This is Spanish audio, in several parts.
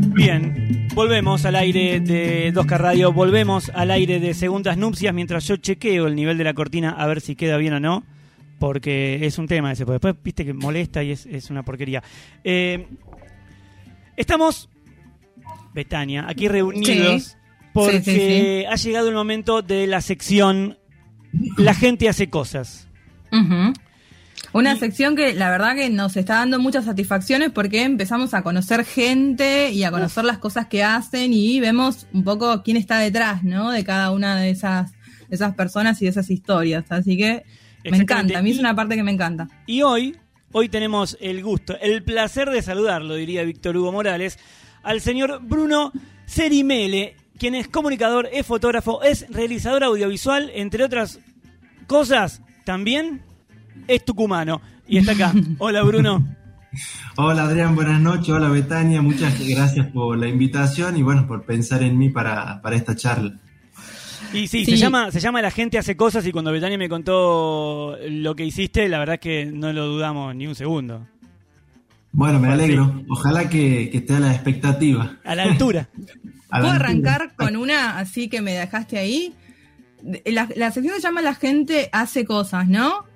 Bien, volvemos al aire de 2K Radio, volvemos al aire de Segundas Nupcias mientras yo chequeo el nivel de la cortina a ver si queda bien o no, porque es un tema ese, porque después viste que molesta y es, una porquería. Eh, estamos, Betania, aquí reunidos porque ha llegado el momento de la sección La gente hace cosas. Una sección que la verdad que nos está dando muchas satisfacciones porque empezamos a conocer gente y a conocer las cosas que hacen y vemos un poco quién está detrás, ¿no? De cada una de esas, esas personas y de esas historias. Así que me encanta, a mí es una parte que me encanta. Y hoy, hoy tenemos el gusto, el placer de saludarlo, diría Víctor Hugo Morales, al señor Bruno Cerimele, quien es comunicador, es fotógrafo, es realizador audiovisual, entre otras cosas, también es tucumano y está acá. Hola Bruno. Hola Adrián, buenas noches. Hola Betania, muchas gracias por la invitación y bueno, por pensar en mí para, esta charla. Y sí, Se, llama, se llama La gente hace cosas y cuando Betania me contó lo que hiciste, la verdad es que no lo dudamos ni un segundo. Bueno, me alegro. Ojalá que, esté a la expectativa. A la altura. ¿Puedo arrancar con una así que me dejaste ahí? La, la sección se llama La gente hace cosas, ¿no?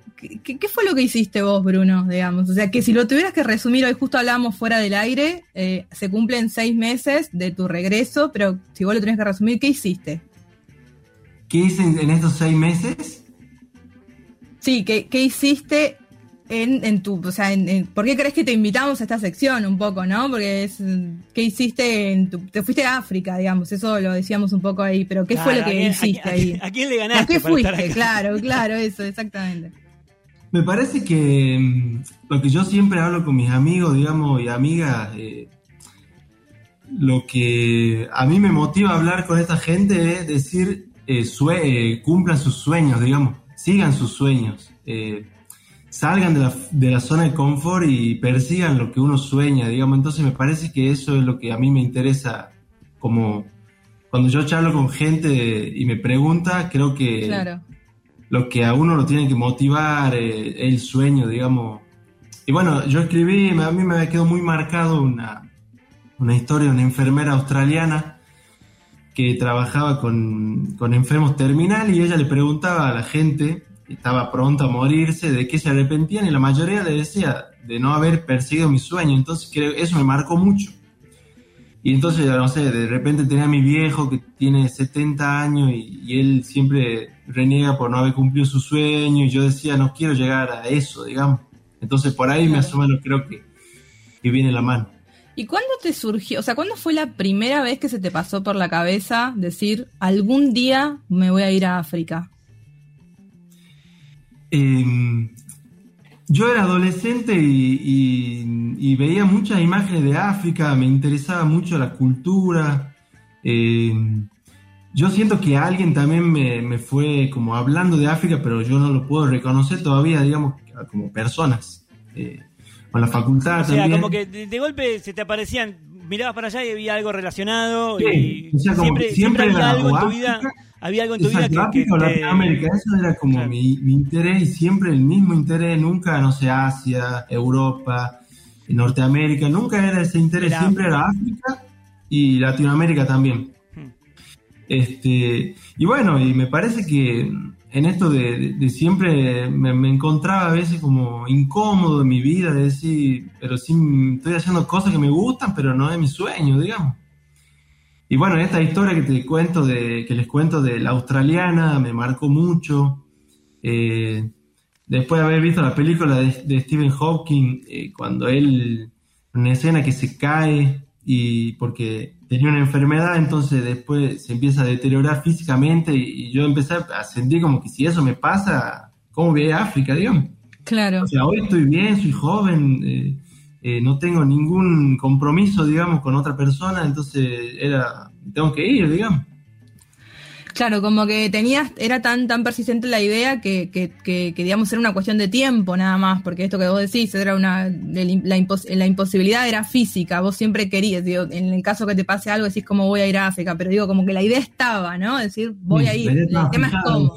¿Qué, fue lo que hiciste vos, Bruno, digamos? O sea, que si lo tuvieras que resumir, hoy justo hablábamos fuera del aire, eh, se cumplen seis meses de tu regreso, pero si vos lo tenés que resumir, ¿qué hiciste? ¿Qué hice en, estos seis meses? Sí, ¿qué, hiciste en, tu, o sea, en, ¿por qué crees que te invitamos a esta sección un poco, no? Porque es, ¿qué hiciste en tu, te fuiste a África, digamos, eso lo decíamos un poco ahí, pero ¿qué fue lo que hiciste ahí? ¿A quién le ganaste? ¿A qué fuiste? Claro, claro, eso, exactamente. Me parece que mm, lo que yo siempre hablo con mis amigos, digamos, y amigas, eh, lo que a mí me motiva a hablar con esta gente es decir, eh, eh, cumplan sus sueños, digamos, sigan sus sueños, salgan de la, de la, zona de confort y persigan lo que uno sueña, digamos. Entonces me parece que eso es lo que a mí me interesa, como cuando yo charlo con gente y me pregunta, creo que... Claro lo que a uno lo tiene que motivar, eh, el sueño, digamos. Y bueno, yo escribí, a mí me quedó muy marcado una, una historia de una enfermera australiana que trabajaba con, con enfermos terminales y ella le preguntaba a la gente, estaba pronta a morirse, de qué se arrepentían y la mayoría le decía de no haber perseguido mi sueño. Entonces creo eso me marcó mucho. Y entonces, no sé, de repente tenía a mi viejo que tiene 70 años y, él siempre reniega por no haber cumplido su sueño y yo decía, no quiero llegar a eso, digamos. Entonces por ahí más o menos creo que, que viene la mano. ¿Y cuándo te surgió, o sea, cuándo fue la primera vez que se te pasó por la cabeza decir, algún día me voy a ir a África? Eh, yo era adolescente y, veía muchas imágenes de África, me interesaba mucho la cultura. Eh, yo siento que alguien también me, fue como hablando de África, pero yo no lo puedo reconocer todavía, digamos, como personas. Eh, con la facultad o sea, como que de, golpe se te aparecían, mirabas para allá y había algo relacionado y siempre, había algo en tu vida había algo en tu vida que, Latinoamérica, eso era como mi, interés y siempre el mismo interés, nunca, no sé, Asia, Europa, Norteamérica, nunca era ese interés, siempre era África y Latinoamérica también. Hmm. Este, y bueno, y me parece que en esto de, siempre me, me, encontraba a veces como incómodo en mi vida, de decir, pero sí estoy haciendo cosas que me gustan, pero no es mi sueño, digamos. Y bueno, esta historia que te cuento de, que les cuento de la australiana me marcó mucho. Eh, después de haber visto la película de, Stephen Hawking, eh, cuando él, una escena que se cae y porque tenía una enfermedad, entonces después se empieza a deteriorar físicamente y, yo empecé a sentir como que si eso me pasa, ¿cómo voy a África, digamos? Claro. O sea, hoy estoy bien, soy joven, eh, eh, no tengo ningún compromiso, digamos, con otra persona, entonces era, tengo que ir, digamos. Claro, como que tenías, era tan, tan persistente la idea que, que, que, digamos, era una cuestión de tiempo nada más, porque esto que vos decís, era una, la, la imposibilidad era física, vos siempre querías, digo, en el caso que te pase algo decís cómo voy a ir a África, pero digo, como que la idea estaba, ¿no? decir, voy a ir, el tema es cómo.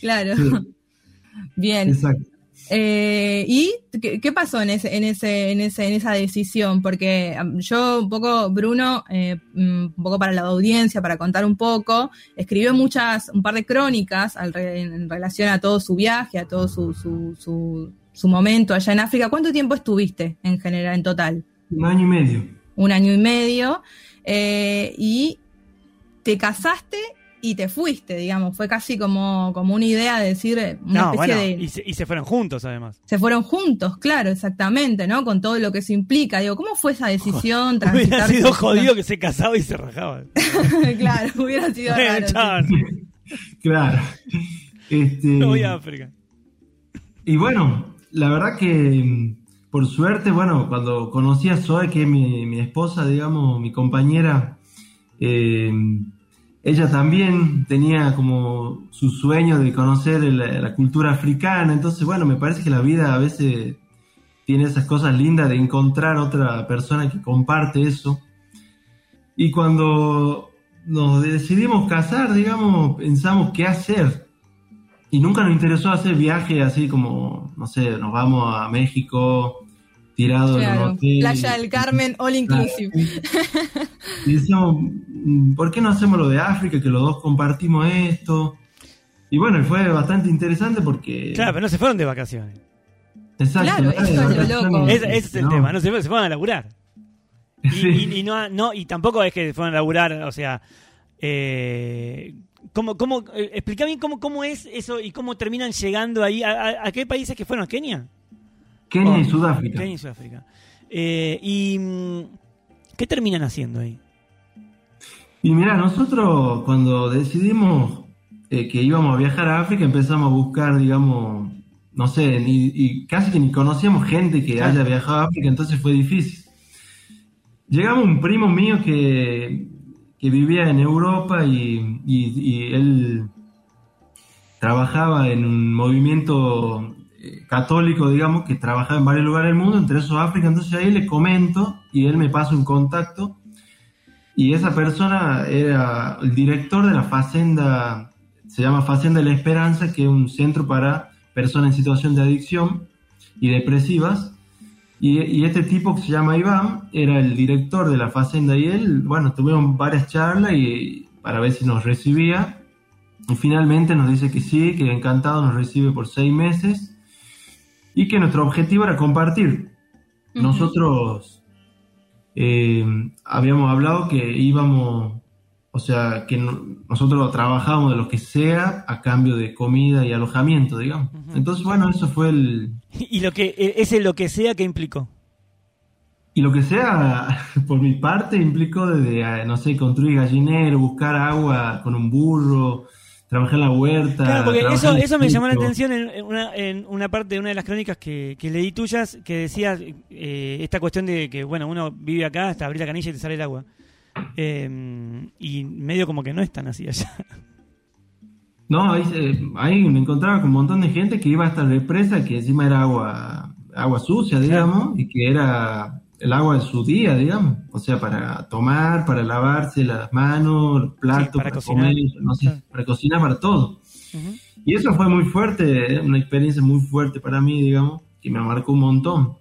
Claro. Bien. Exacto. Eh, ¿Y ¿qué, qué pasó en ese, en ese, en ese, en esa decisión? Porque yo un poco, Bruno, eh, mm, un poco para la audiencia, para contar un poco, escribió muchas, un par de crónicas al re- en relación a todo su viaje, a todo su, su, su, su momento allá en África. ¿Cuánto tiempo estuviste en general, en total? Un año y medio. Un año y medio. Eh, y te casaste y te fuiste, digamos. Fue casi como, como una idea de decir, eh, una No, especie bueno, de... y se, y se fueron juntos además. Se fueron juntos, claro, exactamente, ¿no? Con todo lo que eso implica. Digo, ¿cómo fue esa decisión? Hubiera transitar sido jodido que se casaba y se rajaba. claro, hubiera sido Bueno, raro. Claro. Este, no voy a África. Y bueno, la verdad que por suerte, bueno, cuando conocí a Zoe, que es mi, mi esposa, digamos, mi compañera, eh, ella también tenía como su sueño de conocer la, cultura africana, entonces bueno, me parece que la vida a veces tiene esas cosas lindas de encontrar otra persona que comparte eso. Y cuando nos decidimos casar, digamos, pensamos qué hacer. Y nunca nos interesó hacer viajes así como, no sé, nos vamos a México, tirado en Claro, un hotel. Playa del Carmen, all inclusive. Y decíamos, "Mm, ¿por qué no hacemos lo de África, que los dos compartimos esto? Y bueno, y fue bastante interesante porque... Claro, pero no se fueron de vacaciones. Exacto, Claro, ¿no? eso es lo Vacaciones, loco. Ese, ese es el no. tema, no se, fueron- se fueron a laburar. Y, Sí. y- y no, no, y tampoco es que se fueron a laburar, o sea, eh, ¿cómo, cómo, eh, explica bien cómo, cómo es eso y cómo terminan llegando ahí. ¿A, a- a qué países que fueron? ¿A Kenia? Kenia y Oh, Sudáfrica. Kenia y Sudáfrica. Eh, ¿Y qué terminan haciendo ahí? Y mira, nosotros cuando decidimos eh, que íbamos a viajar a África empezamos a buscar, digamos, no sé, ni, y casi que ni conocíamos gente que Claro. haya viajado a África, entonces fue difícil. Llegamos un primo mío que, que vivía en Europa y, y- y él trabajaba en un movimiento católico, digamos, que trabajaba en varios lugares del mundo, entre esos África, entonces ahí le comento y él me pasa un contacto y esa persona era el director de la Facenda, se llama Facenda de la Esperanza, que es un centro para personas en situación de adicción y depresivas. Y, y este tipo que se llama Iván era el director de la Facenda y él, bueno, tuvieron varias charlas y para ver si nos recibía. Y finalmente nos dice que sí, que encantado nos recibe por seis meses y que nuestro objetivo era compartir. Nosotros eh, habíamos hablado que íbamos, o sea, que no- nosotros trabajábamos de lo que sea a cambio de comida y alojamiento, digamos. Entonces, bueno, eso fue el... Y lo que e- ese lo que sea que implicó. Y lo que sea, por mi parte, implicó desde, eh, no sé, construir gallinero, buscar agua con un burro, trabajar en la huerta. Claro, porque eso, me llamó la atención en, una, en una parte de una de las crónicas que, que leí tuyas, que decías eh, esta cuestión de que, bueno, uno vive acá, hasta abrir la canilla y te sale el agua. Eh, y medio como que no es tan así allá. No, ahí me encontraba con un montón de gente que iba hasta la represa, que encima era agua, agua sucia, digamos, y que era el agua de su día, digamos. O sea, para tomar, para lavarse las manos, los platos, Sí, para para, cocinar. comer, no sé, para cocinar, para todo. Y eso fue muy fuerte, eh, una experiencia muy fuerte para mí, digamos, que me marcó un montón.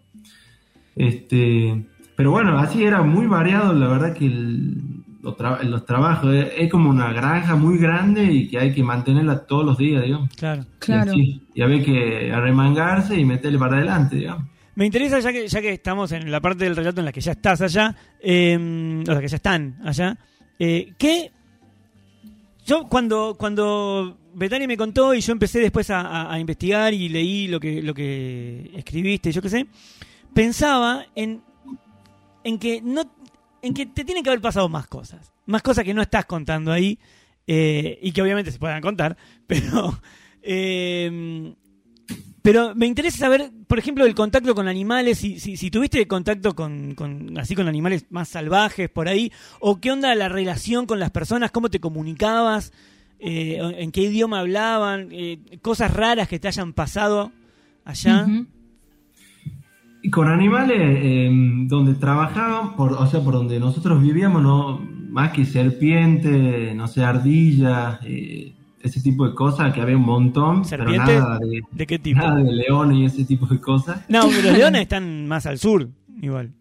Este, pero bueno, así era muy variado, la verdad que el- los, tra- los trabajos, eh, es como una granja muy grande y que hay que mantenerla todos los días, digamos. Claro. Claro. Y, así, y había que arremangarse y meterle para adelante, digamos. Me interesa, ya que, ya que estamos en la parte del relato en la que ya estás allá, eh, o sea, que ya están allá, eh, ¿qué? Yo cuando, cuando Betania me contó y yo empecé después a, investigar y leí lo que, lo que escribiste, yo qué sé, pensaba en, en que no en que te tienen que haber pasado más cosas, más cosas que no estás contando ahí eh, y que obviamente se puedan contar, pero eh, pero me interesa saber, por ejemplo, el contacto con animales, si, si, si tuviste contacto con, con- así con animales más salvajes por ahí, o qué onda la relación con las personas, cómo te comunicabas, eh, en qué idioma hablaban, eh, cosas raras que te hayan pasado allá. Y con animales, eh, donde trabajaban, por, o sea, por donde nosotros vivíamos, no más que serpientes, no sé, ardillas, eh, ese tipo de cosas, que había un montón, pero ¿Serpientes? nada de, ¿De qué tipo? nada de leones y ese tipo de cosas. No, pero los leones están más al sur, igual.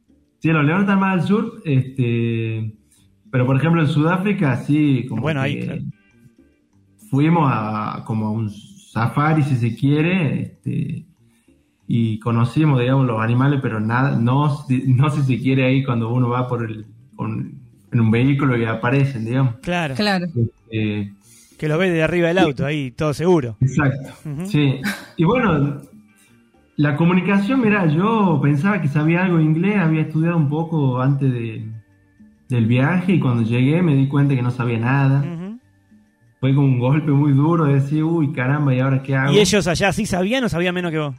Sí, los leones están más al sur, este, pero por ejemplo en Sudáfrica sí, como Bueno, ahí, que claro. fuimos a como a un safari si se quiere, este, y conocimos digamos los animales, pero nada, no, no si se quiere ahí cuando uno va por el, con- en un vehículo y aparecen, digamos. Claro. Claro. Este, Que lo ves de arriba del auto, ahí, todo seguro. Exacto. Sí. Y bueno, la comunicación, mira, yo pensaba que sabía algo de inglés, había estudiado un poco antes de, del viaje y cuando llegué me di cuenta que no sabía nada. Fue como un golpe muy duro de decir, uy, caramba, ¿y ahora qué hago? ¿Y ellos allá sí sabían o sabían menos que vos?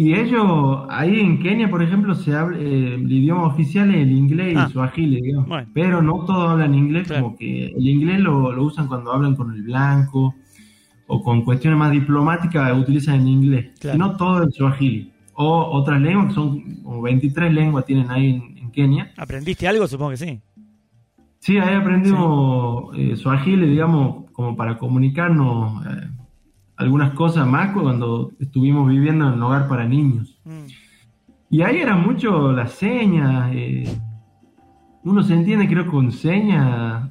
Y ellos, ahí en Kenia, por ejemplo, se habla, eh, el idioma oficial es el inglés Ah. y suajili, digamos. Bueno. Pero no todos hablan inglés, Claro. como que el inglés lo, lo usan cuando hablan con el blanco o con cuestiones más diplomáticas, utilizan el inglés. Claro. Y no todo el suajili. O otras lenguas, que son como 23 lenguas tienen ahí en, en Kenia. ¿Aprendiste algo? Supongo que sí. Sí, ahí aprendimos eh, suajili, digamos, como para comunicarnos eh, algunas cosas más cuando estuvimos viviendo en un hogar para niños. Mm. Y ahí era mucho las señas. eh, uno se entiende, creo, con señas.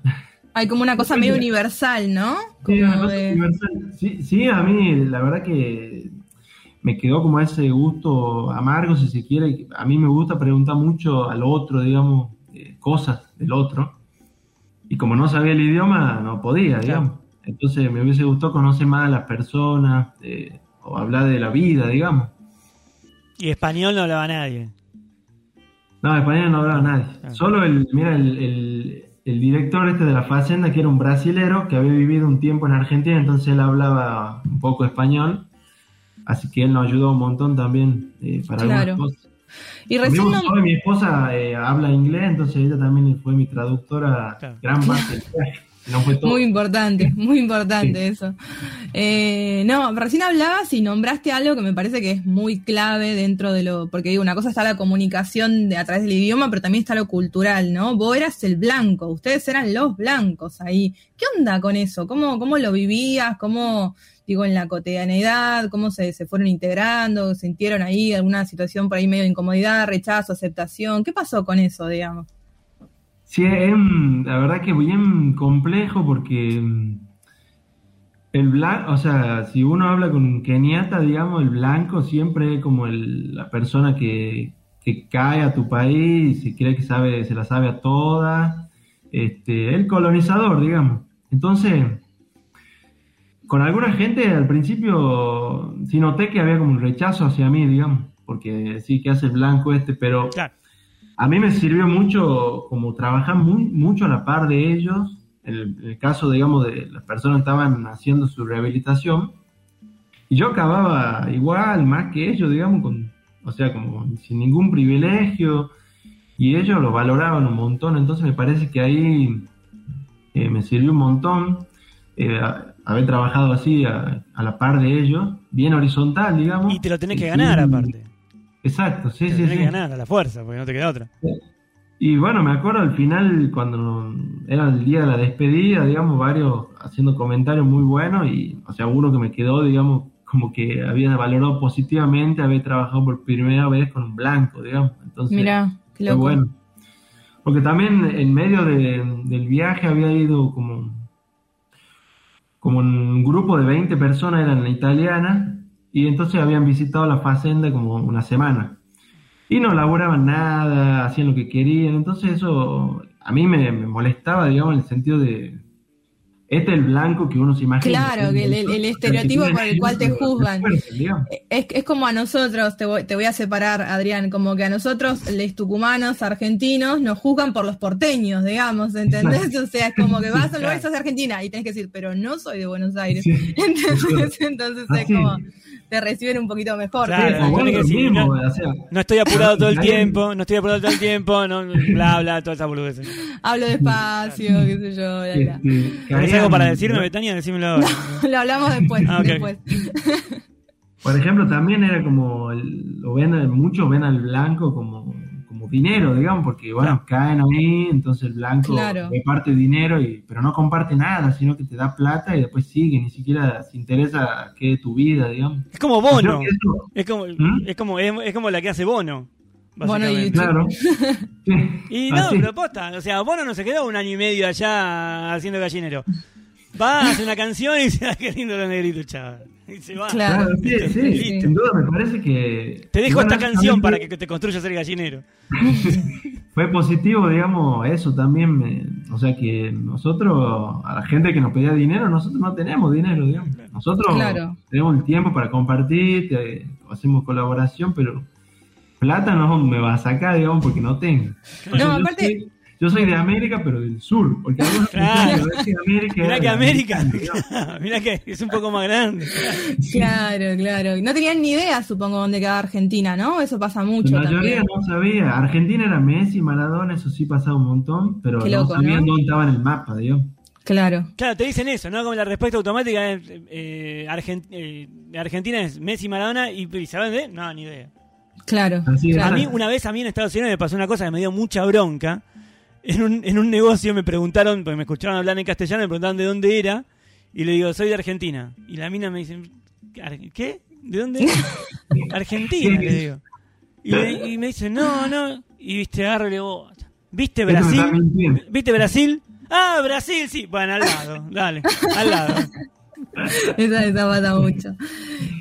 Hay como una cosa medio universal, ¿no? Sí, una Como cosa de- universal. Sí, sí, a mí la verdad que me quedó como ese gusto amargo, si se quiere. A mí me gusta preguntar mucho al otro, digamos, eh, cosas del otro. Y como no sabía el idioma, no podía, digamos. Entonces me hubiese gustado conocer más a las personas eh, o hablar de la vida, digamos. Y español no hablaba nadie. No, español no hablaba nadie. Ah. Solo el, mira, el, el- el director este de la Facenda, que era un brasilero que había vivido un tiempo en Argentina, entonces él hablaba un poco español. Así que él nos ayudó un montón también eh, para Claro. algunas cosas. Y recién no- mi esposa eh, habla inglés, entonces ella también fue mi traductora Claro. gran parte del viaje. No fue todo. Muy importante, muy importante Sí. eso. Eh, no, recién hablabas y nombraste algo que me parece que es muy clave dentro de lo, porque digo, una cosa está la comunicación de, a través del idioma, pero también está lo cultural, ¿no? Vos eras el blanco, ustedes eran los blancos ahí. ¿Qué onda con eso? ¿Cómo, cómo lo vivías? ¿Cómo, digo, en la cotidianeidad? ¿Cómo se, se fueron integrando? ¿Sintieron ahí alguna situación por ahí medio de incomodidad, rechazo, aceptación? ¿Qué pasó con eso, digamos? Sí, es, mm, la verdad que bien complejo porque mm, el blanco, o sea, si uno habla con un keniata, digamos, el blanco siempre es como el- la persona que, que cae a tu país y cree que sabe, se la sabe a todas, este, el colonizador, digamos. Entonces, con alguna gente al principio sí noté que había como un rechazo hacia mí, digamos, porque sí que hace el blanco este, pero. A mí me sirvió mucho como trabajar muy, mucho a la par de ellos, en el, el caso, digamos, de las personas que estaban haciendo su rehabilitación, y yo acababa igual, más que ellos, digamos, con, o sea, como sin ningún privilegio, y ellos lo valoraban un montón, entonces me parece que ahí eh, me sirvió un montón eh, a- haber trabajado así a, a la par de ellos, bien horizontal, digamos. Y te lo tenés que ganar aparte. Exacto, sí, sí, tenés sí. que ganar a la fuerza, porque no te queda otra. Y bueno, me acuerdo al final, cuando era el día de la despedida, digamos, varios haciendo comentarios muy buenos y, o sea, uno que me quedó, digamos, como que había valorado positivamente haber trabajado por primera vez con un blanco, digamos. Entonces, Mirá, qué fue bueno. Porque también en medio de- del viaje había ido como, como un grupo de 20 personas, eran italianas, y entonces habían visitado la fazenda como una semana. Y no laboraban nada, hacían lo que querían, entonces eso a mí me, me molestaba, digamos, en el sentido de, este es el blanco que uno se imagina. Claro, que el- el- el estereotipo por el cual te juzgan. Es, es como a nosotros, te voy, te voy a separar, Adrián, como que a nosotros, los tucumanos, argentinos, nos juzgan por los porteños, digamos, ¿entendés? O sea, es como que vas a un lugar y sos de Argentina y tenés que decir, pero no soy de Buenos Aires. Sí. Entonces, entonces es Así. como, te reciben un poquito mejor. Claro, bueno, que no- o sea, No estoy apurado todo el tiempo, no estoy apurado todo el tiempo, no, bla, bla, toda esa boludez. Hablo despacio, qué sé yo, bla, bla. este, ¿Tenés caían- algo para decirme, Betania? Decímelo ahora. Lo hablamos después, Ah, después. Por ejemplo, también era como, el- lo ven, muchos ven al blanco como, como dinero, digamos, porque bueno, caen ahí, entonces el blanco Claro. reparte dinero, y, pero no comparte nada, sino que te da plata y después sigue, ni siquiera se interesa qué es tu vida, digamos. Es como Bono. eso- Es como, ¿Mm? es como, es, es como la que hace Bono. Bono y claro. Y no, así. pero posta, o sea, Bono no se quedó un año y medio allá haciendo gallinero. Va, hace una canción y dice, "Ay, qué lindo los negritos, chaval. Y se va. Claro. Sí, sí, sin duda me parece que... Te dejo bueno, esta canción para que te construyas el gallinero. Fue positivo, digamos, eso también, me- o sea que nosotros, a la gente que nos pedía dinero, nosotros no tenemos dinero, digamos. Nosotros Claro. tenemos el tiempo para compartir, te- hacemos colaboración, pero plata no me va a sacar, digamos, porque no tengo. No, yo aparte- soy- yo soy de América, pero del sur, porque algunos Claro. que América Mirá era que de América, mirá que es un poco más grande. Claro, claro. No tenían ni idea, supongo, dónde quedaba Argentina, ¿no? Eso pasa mucho La mayoría también. no sabía. Argentina era Messi, Maradona, eso sí pasaba un montón, pero Qué no loco, sabían ¿no? dónde estaba en el mapa, digamos. Claro. Claro, te dicen eso, ¿no? Como la respuesta automática es eh, Argen- eh, Argentina es Messi, Maradona y, y ¿saben de? No, ni idea. Claro. Así es. claro. A mí, una vez a mí en Estados Unidos me pasó una cosa que me dio mucha bronca. En un, en un negocio me preguntaron, porque me escucharon hablar en castellano, me preguntaron de dónde era. Y le digo, soy de Argentina. Y la mina me dice, "Ar- ¿qué? ¿De dónde? Argentina, le digo. Y, le- y me dice, no, no. Y viste, agarro y le digo, ¿viste me Brasil? ¿Viste Brasil? Ah, Brasil, sí. Bueno, al lado, dale, al lado. Esa, esa pasa mucho.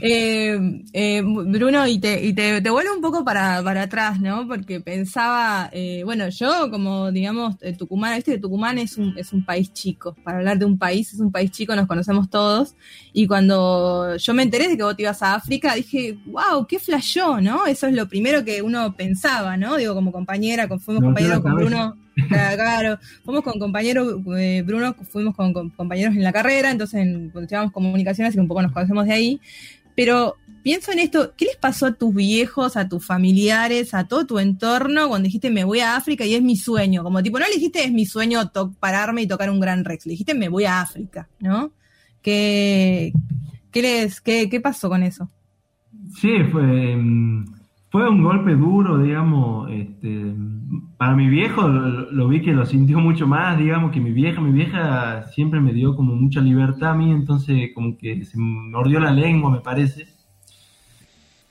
Eh, eh, Bruno, y te, y te, te vuelvo un poco para, para atrás, ¿no? Porque pensaba, eh, bueno, yo como, digamos, eh, Tucumán, que Tucumán es un, es un país chico. Para hablar de un país, es un país chico, nos conocemos todos. Y cuando yo me enteré de que vos te ibas a África, dije, wow, qué flashó, ¿no? Eso es lo primero que uno pensaba, ¿no? Digo, como compañera, con- fuimos compañeros con. Bruno. Claro, fuimos con compañeros, eh, Bruno, fuimos con, compañeros en la carrera, entonces en, cuando estudiábamos comunicaciones y un poco nos conocemos de ahí. Pero pienso en esto, ¿qué les pasó a tus viejos, a tus familiares, a todo tu entorno cuando dijiste me voy a África y es mi sueño? Como tipo, no le dijiste es mi sueño pararme y tocar un gran Rex, le dijiste me voy a África, ¿no? ¿Qué, qué, les, qué, qué pasó con eso? Sí, fue, mm, fue un golpe duro, digamos. Este, para mi viejo lo, lo vi que lo sintió mucho más, digamos, que mi vieja, mi vieja siempre me dio como mucha libertad a mí, entonces como que se mordió la lengua, me parece.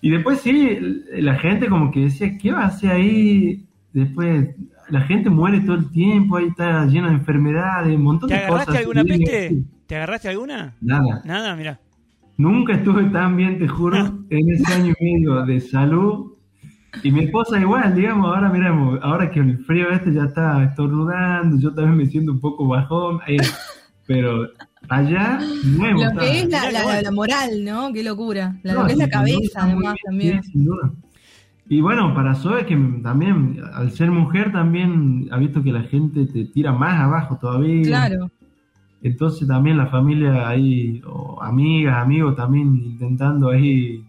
Y después sí, la gente como que decía, ¿qué va a hacer ahí? Después la gente muere todo el tiempo, ahí está lleno de enfermedades, un montón ¿Te de cosas. agarraste alguna peste? ¿Te agarraste alguna? Nada. Nada, mira. Nunca estuve tan bien, te juro, en ese año y medio de salud. Y mi esposa igual, digamos, ahora miramos, ahora que el frío este ya está estornudando, yo también me siento un poco bajón, eh, pero allá nuevo. Lo que es la, la- moral, ¿no? Qué locura. La, No, lo que es la cabeza, además, bien, también. sí, sin duda. Y bueno, para Zoe, que también, al ser mujer, también ha visto que la gente te tira más abajo todavía. Claro. Entonces también la familia ahí, o amigas, amigos también intentando ahí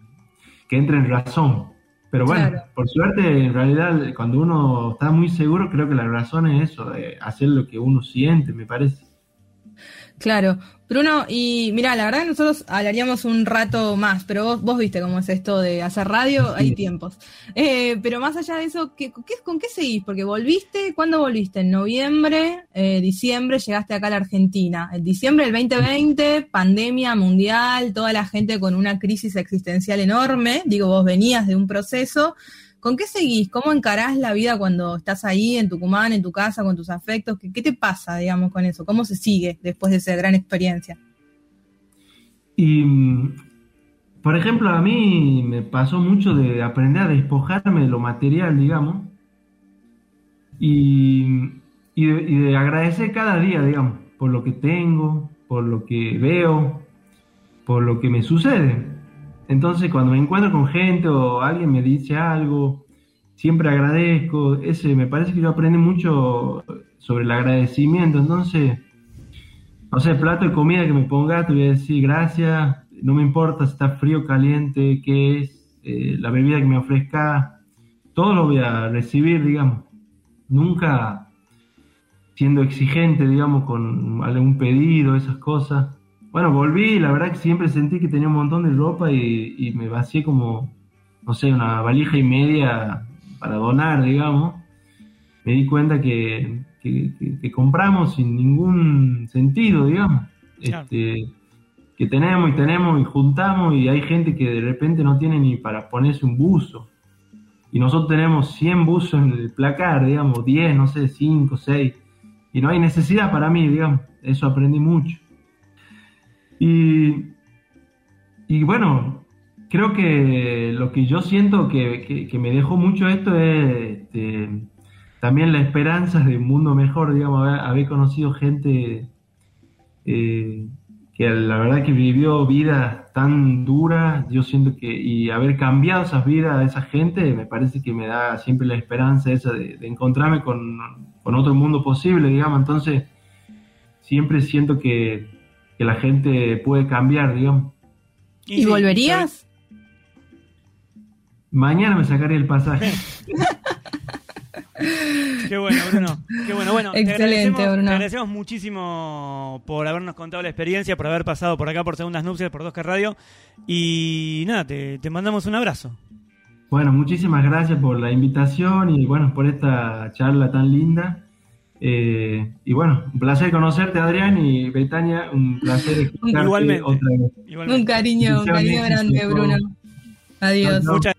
que entre en razón. Pero bueno, Claro. Por suerte, en realidad, cuando uno está muy seguro, creo que la razón es eso, de hacer lo que uno siente, me parece. Claro. Bruno, y mira, la verdad que nosotros hablaríamos un rato más, pero vos, vos viste cómo es esto de hacer radio, hay Sí. tiempos. Eh, pero más allá de eso, ¿qué, qué- ¿con qué seguís? Porque volviste, ¿cuándo volviste? En noviembre, eh, diciembre, llegaste acá a la Argentina. En diciembre del 2020, pandemia mundial, toda la gente con una crisis existencial enorme. Digo, vos venías de un proceso. ¿Con qué seguís? ¿Cómo encarás la vida cuando estás ahí en Tucumán, en tu casa, con tus afectos? ¿Qué, te pasa, digamos, con eso? ¿Cómo se sigue después de esa gran experiencia? Y, mm, por ejemplo, a mí me pasó mucho de aprender a despojarme de lo material, digamos, y de, y de agradecer cada día, digamos, por lo que tengo, por lo que veo, por lo que me sucede. Entonces, cuando me encuentro con gente o alguien me dice algo, siempre agradezco. Ese, me parece que yo aprendí mucho sobre el agradecimiento. Entonces, no sé, plato de comida que me ponga, te voy a decir gracias, no me importa si está frío o caliente, qué es, eh, la bebida que me ofrezca, todo lo voy a recibir, digamos. Nunca siendo exigente, digamos, con algún pedido, esas cosas. Bueno, volví y la verdad que siempre sentí que tenía un montón de ropa y, y me vacié como, no sé, una valija y media para donar, digamos. me di cuenta que, que, que compramos sin ningún sentido, digamos. Claro. Este, que tenemos y tenemos y juntamos y hay gente que de repente no tiene ni para ponerse un buzo. Y nosotros tenemos 100 buzos en el placar, digamos, 10, no sé, 5, 6. Y no hay necesidad para mí, digamos. Eso aprendí mucho. Y, y bueno, creo que lo que yo siento que, que- me dejó mucho esto es este, también la esperanza de un mundo mejor, digamos, haber, conocido gente eh, que la verdad que vivió vidas tan duras, yo siento que, y haber cambiado esas vidas a esa gente, me parece que me da siempre la esperanza esa de, de encontrarme con, con otro mundo posible, digamos, entonces siempre siento que, que la gente puede cambiar, digamos. ¿Y, volverías? Mañana me sacaré el pasaje. Qué bueno, Bruno. Qué bueno. Bueno, te Excelente, agradecemos, Bruno. te agradecemos muchísimo por habernos contado la experiencia, por haber pasado por acá por Segundas Nupcias, por 2K Radio. Y nada, te, te mandamos un abrazo. Bueno, muchísimas gracias por la invitación y bueno, por esta charla tan linda. Eh, y bueno, un placer conocerte, Adrián y Betania, un placer escucharte Igualmente. otra vez. Igualmente. Un cariño, un cariño grande. Bruno. Adiós. Chao, chao. Muchas